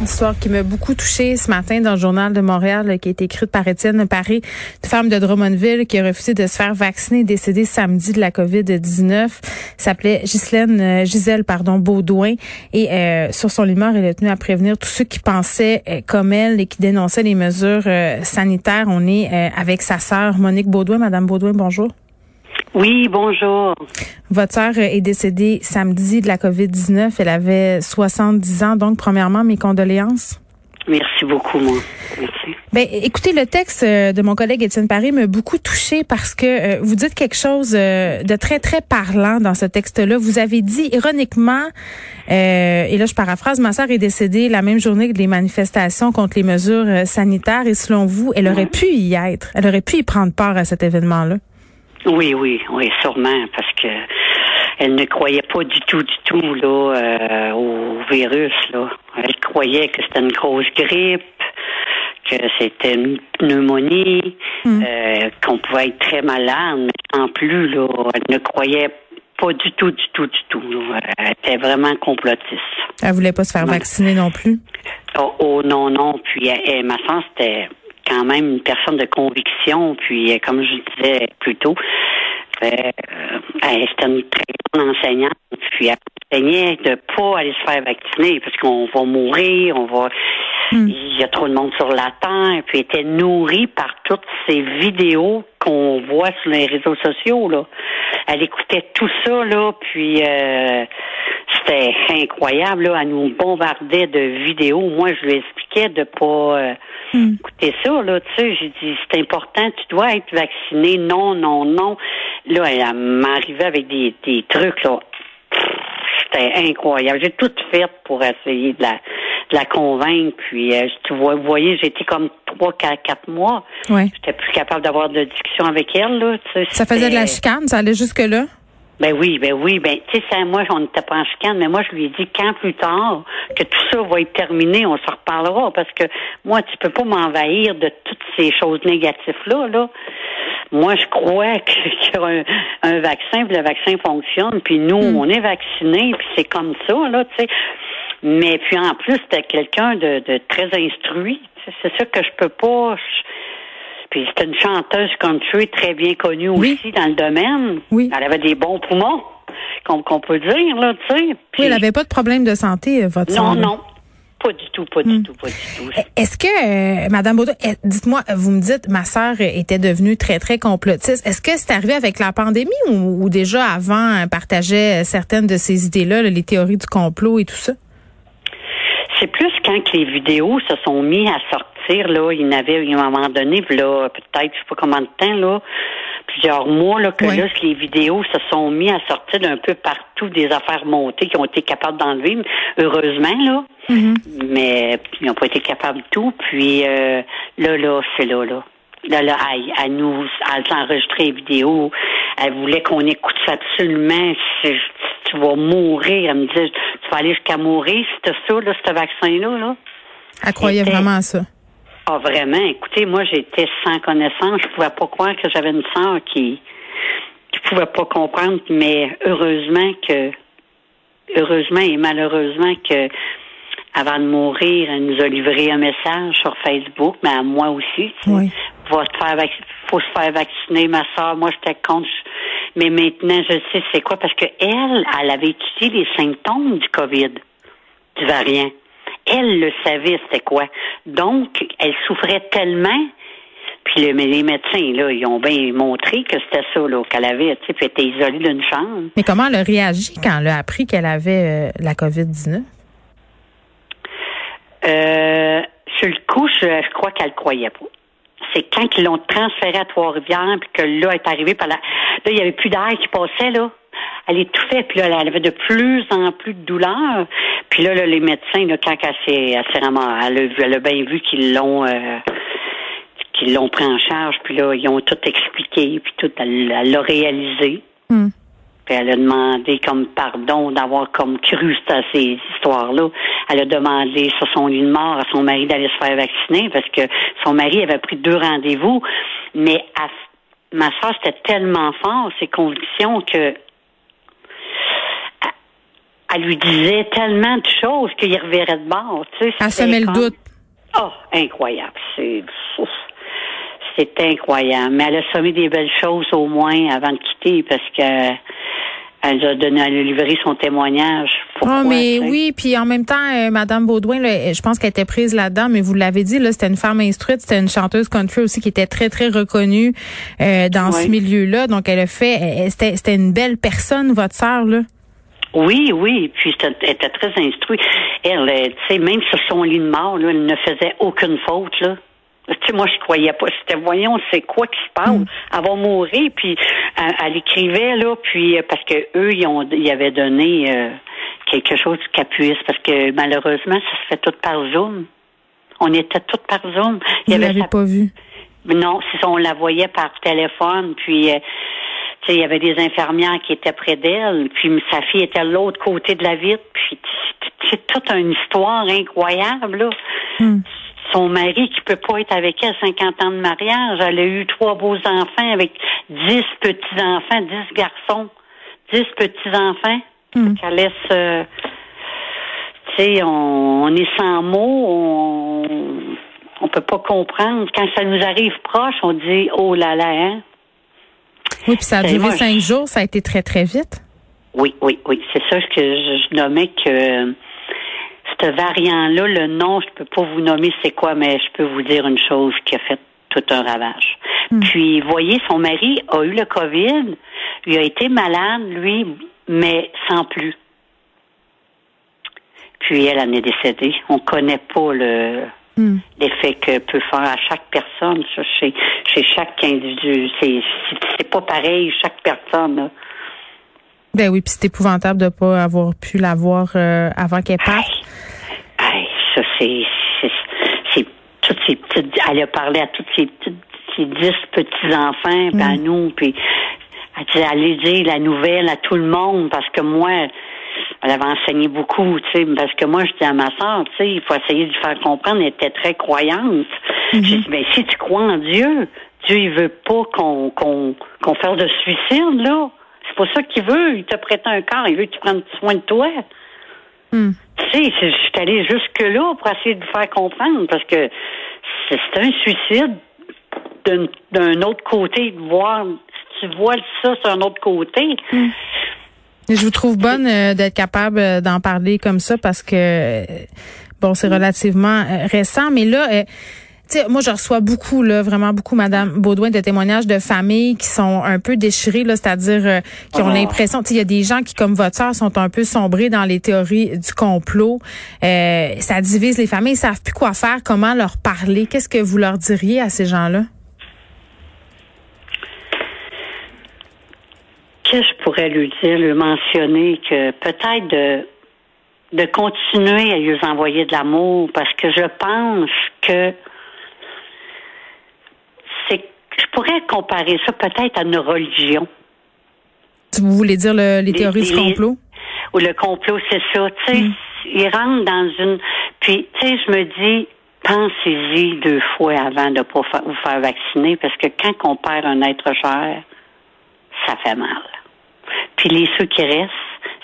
Une histoire qui m'a beaucoup touchée ce matin dans le journal de Montréal, qui a été écrite par Étienne Paris, une femme de Drummondville qui a refusé de se faire vacciner et décédée samedi de la COVID-19. S'appelait Ghislaine, euh, Gisèle, pardon, Baudouin. Et euh, sur son lit elle a tenu à prévenir tous ceux qui pensaient euh, comme elle et qui dénonçaient les mesures sanitaires. On est avec sa sœur Monique Baudouin. Madame Baudouin, bonjour. Oui, bonjour. Votre sœur est décédée samedi de la COVID-19. Elle avait 70 ans. Donc, premièrement, mes condoléances. Merci beaucoup, moi. Merci. Ben, écoutez, le texte euh, de mon collègue Étienne Paris m'a beaucoup touché parce que euh, vous dites quelque chose euh, de très, très parlant dans ce texte-là. Vous avez dit, ironiquement, et là je paraphrase, ma sœur est décédée la même journée que les manifestations contre les mesures sanitaires et selon vous, elle aurait pu y être. Elle aurait pu y prendre part à cet événement-là. Oui, oui, oui, sûrement, parce que elle ne croyait pas du tout, du tout là euh, au virus. Là. Elle croyait que c'était une grosse grippe, que c'était une pneumonie, hmm. euh, qu'on pouvait être très malade, mais en plus, là, elle ne croyait pas du tout, du tout, du tout. Elle était vraiment complotiste. Elle voulait pas se faire vacciner non plus? Oh, oh non, non. Puis ma soeur, c'était quand même une personne de conviction. Puis, euh, comme je disais plus tôt, euh, c'était une très bonne enseignante. Puis, elle enseignait de pas aller se faire vacciner parce qu'on va mourir, on va. Hmm. Il y a trop de monde sur la terre. Puis, elle était nourrie par toutes ces vidéos qu'on voit sur les réseaux sociaux. Là. Elle écoutait tout ça, là, puis euh, c'était incroyable. Là. Elle nous bombardait de vidéos. Moi, je lui expliquais de pas Hmm. Écoutez ça, là, tu sais, j'ai dit, c'est important, tu dois être vacciné. Non, non, non. Là, elle m'arrivait avec des, des trucs, là. C'était incroyable. J'ai tout fait pour essayer de la, de la convaincre. Puis, euh, tu vois, vous voyez, j'étais comme trois, quatre, mois. Ouais. J'étais plus capable d'avoir de discussion avec elle, là. Ça faisait de la chicane? Ça allait jusque-là? Ben oui, ben oui, ben tu sais, moi, on n'était pas en chicane, mais moi, je lui ai dit quand plus tard que tout ça va être terminé, on se reparlera, parce que moi, tu peux pas m'envahir de toutes ces choses négatives-là, là. Moi, je crois qu'il y a un, vaccin, puis le vaccin fonctionne, puis nous, hmm. on est vaccinés, puis c'est comme ça, là, tu sais. Mais puis en plus, c'était quelqu'un de, de très instruit. C'est ça que je peux pas. Puis c'était une chanteuse country très bien connue aussi dans le domaine. Oui. Elle avait des bons poumons, qu'on peut dire, là, tu sais. oui, elle n'avait pas de problème de santé, euh, votre Non, non. Pas du tout, pas du hmm. tout, pas du tout. Est-ce que, euh, Madame Baudou, eh, dites-moi, vous me dites, ma sœur était devenue très, très complotiste. Est-ce que c'est arrivé avec la pandémie ou, déjà avant, elle partageait certaines de ces idées-là, les théories du complot et tout ça? C'est plus quand les vidéos se sont mis à sortir Là, il n'avait, à un moment donné, là, peut-être, je sais pas combien de temps, là, plusieurs mois, là, que là, les vidéos se sont mis à sortir d'un peu partout des affaires montées qui ont été capables d'enlever, heureusement, là. Mm-hmm. Mais ils n'ont pas été capables de tout. Puis euh, là, là, c'est là, là. Là, là, à, nous, à enregistrer les vidéos. Elle voulait qu'on écoute ça absolument. tu vas mourir. Elle me disait, tu vas aller jusqu'à mourir si ça, là, ce vaccin-là, là. Elle croyait vraiment à ça. Ah, vraiment? Écoutez, moi, j'étais sans connaissance. Je pouvais pas croire que j'avais une sœur qui, qui pouvait pas comprendre, mais heureusement que, heureusement et malheureusement que, avant de mourir, elle nous a livré un message sur Facebook, mais à moi aussi. Oui. Faut se faire, faut se faire vacciner, ma soeur. Moi, j'étais contre. Mais maintenant, je sais c'est quoi, parce que elle, elle avait étudié les symptômes du COVID, du variant. Elle le savait, c'était quoi. Donc, elle souffrait tellement. Puis les médecins, là, ils ont bien montré que c'était ça, là, qu'elle avait, tu sais, puis elle était isolée d'une chambre. Mais comment elle a réagi quand elle a appris qu'elle avait euh, la COVID-19? Euh, sur le coup, je je, crois qu'elle ne croyait pas. C'est quand ils l'ont transféré à Trois-Rivières, puis que là, elle est arrivée par la... Là, il n'y avait plus d'air qui passait, là. Elle étouffait, puis là, elle avait de plus en plus de douleur. Puis là, les médecins, là, quand elle s'est, vraiment, elle, a, elle a bien vu qu'ils l'ont... Euh, qu'ils l'ont pris en charge, puis là, ils ont tout expliqué, puis tout, elle l'a réalisé. Hmm. Puis elle a demandé comme pardon d'avoir comme cru à ces histoires-là. Elle a demandé sur son lit de mort à son mari d'aller se faire vacciner parce que son mari avait pris deux rendez-vous. Mais ma soeur, c'était tellement fort, ses convictions, que elle lui disait tellement de choses qu'il reverrait de bord. Tu sais, elle semait le doute. Oh, incroyable. C'est c'est incroyable. Mais elle a semé des belles choses au moins avant de quitter parce que elle a donné, à livré son témoignage. Pourquoi, oh, mais oui, puis en même temps, euh, Madame Baudouin, je pense qu'elle était prise là-dedans, mais vous l'avez dit, là, c'était une femme instruite, c'était une chanteuse country aussi qui était très très reconnue euh, dans ce milieu-là. Donc elle a fait, c'était, c'était une belle personne, votre sœur là. Oui, oui, puis elle était très instruite. Elle, euh, tu sais, même sur son lit de mort, là, elle ne faisait aucune faute là. Tu sais, moi, je croyais pas. C'était, voyons, c'est quoi qui se passe? Mm. Elle va mourir, puis elle, écrivait, là, puis euh, parce que eux, ils, ont, ils avaient donné euh, quelque chose qu'elle puisse, parce que malheureusement, ça se fait tout par Zoom. On était toutes par Zoom. Vous l'avez pas vu? Non, si on la voyait par téléphone, puis... Euh, il y avait des infirmières qui étaient près d'elle, puis sa fille était à l'autre côté de la vitre, puis c'est toute une histoire incroyable, là. Mm son mari qui peut pas être avec elle 50 ans de mariage. Elle a eu trois beaux enfants avec dix petits-enfants, dix garçons, dix petits-enfants. Mm. Qu'elle laisse... Euh, tu sais, on, est sans mots, on, on peut pas comprendre. Quand ça nous arrive proche, on dit « Oh là là, hein? » Oui, puis ça a duré cinq jours, ça a été très, très vite. Oui, oui, oui. C'est ça que je, je nommais que ce variant-là, le nom, je peux pas vous nommer c'est quoi, mais je peux vous dire une chose qui a fait tout un ravage. Hmm. Puis, voyez, son mari a eu le COVID, il a été malade, lui, mais sans plus. Puis elle en est décédée. On connaît pas le hmm. l'effet que peut faire à chaque personne, chez, chez chaque individu. C'est, pas pareil, chaque personne. Ben oui, puis c'est épouvantable de pas avoir pu l'avoir euh, avant qu'elle parte. Hey, ça c'est toutes ces petites. Elle a parlé à toutes ces petites ces dix petits enfants, puis à nous, puis elle allait dire la nouvelle à tout le monde parce que moi, elle avait enseigné beaucoup, tu sais, parce que moi, je dis à ma soeur, tu sais, il faut essayer de lui faire comprendre, elle était très croyante. Mm-hmm. J'ai dit, mais si tu crois en Dieu, Dieu, il veut pas qu'on qu'on qu'on fasse de suicide, là. C'est pas ça qu'il veut. Il t'a prêté un corps. Il veut que tu prennes soin de toi. Hmm. Tu sais, je suis allée jusque-là pour essayer de faire comprendre parce que c'est un suicide d'un autre côté, de voir si tu vois ça sur un autre côté. Hmm. Je vous trouve bonne euh, d'être capable euh, d'en parler comme ça parce que euh, bon, c'est relativement récent, mais là moi, je reçois beaucoup, là, vraiment beaucoup, Madame Baudouin, de témoignages de familles qui sont un peu déchirées, là, c'est-à-dire euh, qui ont ah. l'impression, il y a des gens qui, comme votre soeur, sont un peu sombrés dans les théories du complot. Euh, ça divise les familles, ils savent plus quoi faire, comment leur parler. Qu'est-ce que vous leur diriez à ces gens-là? Qu'est-ce que je pourrais lui dire, lui mentionner que peut-être de de continuer à lui envoyer de l'amour parce que je pense que je pourrais comparer ça peut-être à une religion. Vous voulez dire les, théories du complot? ou le complot, c'est ça. Tu sais, mm. ils rentrent dans une. Puis, tu sais, je me dis, pensez-y deux fois avant de pas vous faire vacciner, parce que quand on perd un être cher, ça fait mal. Puis les ceux qui restent,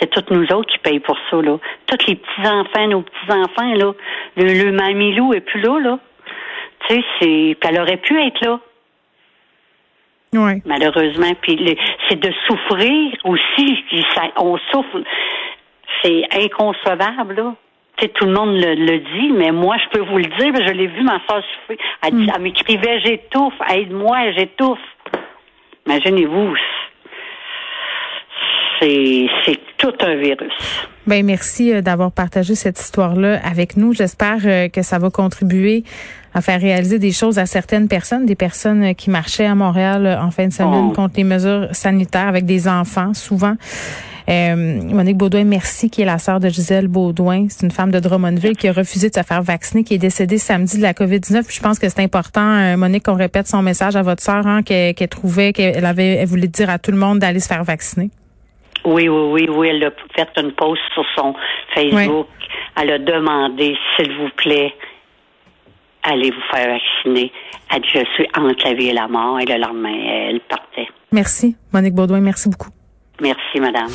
c'est tous nous autres qui payent pour ça, là. Tous les petits-enfants, nos petits-enfants, là. Le, le mamilou est plus là, là. Tu sais, c'est. Puis elle aurait pu être là. Malheureusement. Puis c'est de souffrir aussi. on souffre. C'est inconcevable, là. tout le monde le, dit, mais moi, je peux vous le dire, je l'ai vu, ma soeur souffrir. Elle, mm. elle m'écrivait, j'étouffe, aide-moi, j'étouffe. Imaginez-vous. C'est tout un virus. Ben merci euh, d'avoir partagé cette histoire-là avec nous. J'espère euh, que ça va contribuer à faire réaliser des choses à certaines personnes, des personnes euh, qui marchaient à Montréal en fin de semaine Oh. contre les mesures sanitaires avec des enfants, souvent. Euh, Monique Baudouin, merci, qui est la sœur de Gisèle Baudouin. C'est une femme de Drummondville qui a refusé de se faire vacciner, qui est décédée samedi de la COVID-19. Puis je pense que c'est important, euh, Monique, qu'on répète son message à votre sœur, hein, qu'elle qu'elle trouvait qu'elle avait, elle voulait dire à tout le monde d'aller se faire vacciner. Oui, oui, oui, oui. Elle a fait une post sur son Facebook. Elle a demandé, s'il vous plaît, allez vous faire vacciner. Elle dit, je suis entre la vie et la mort. Et le lendemain, elle partait. Merci, Monique Baudouin. Merci beaucoup. Merci, madame.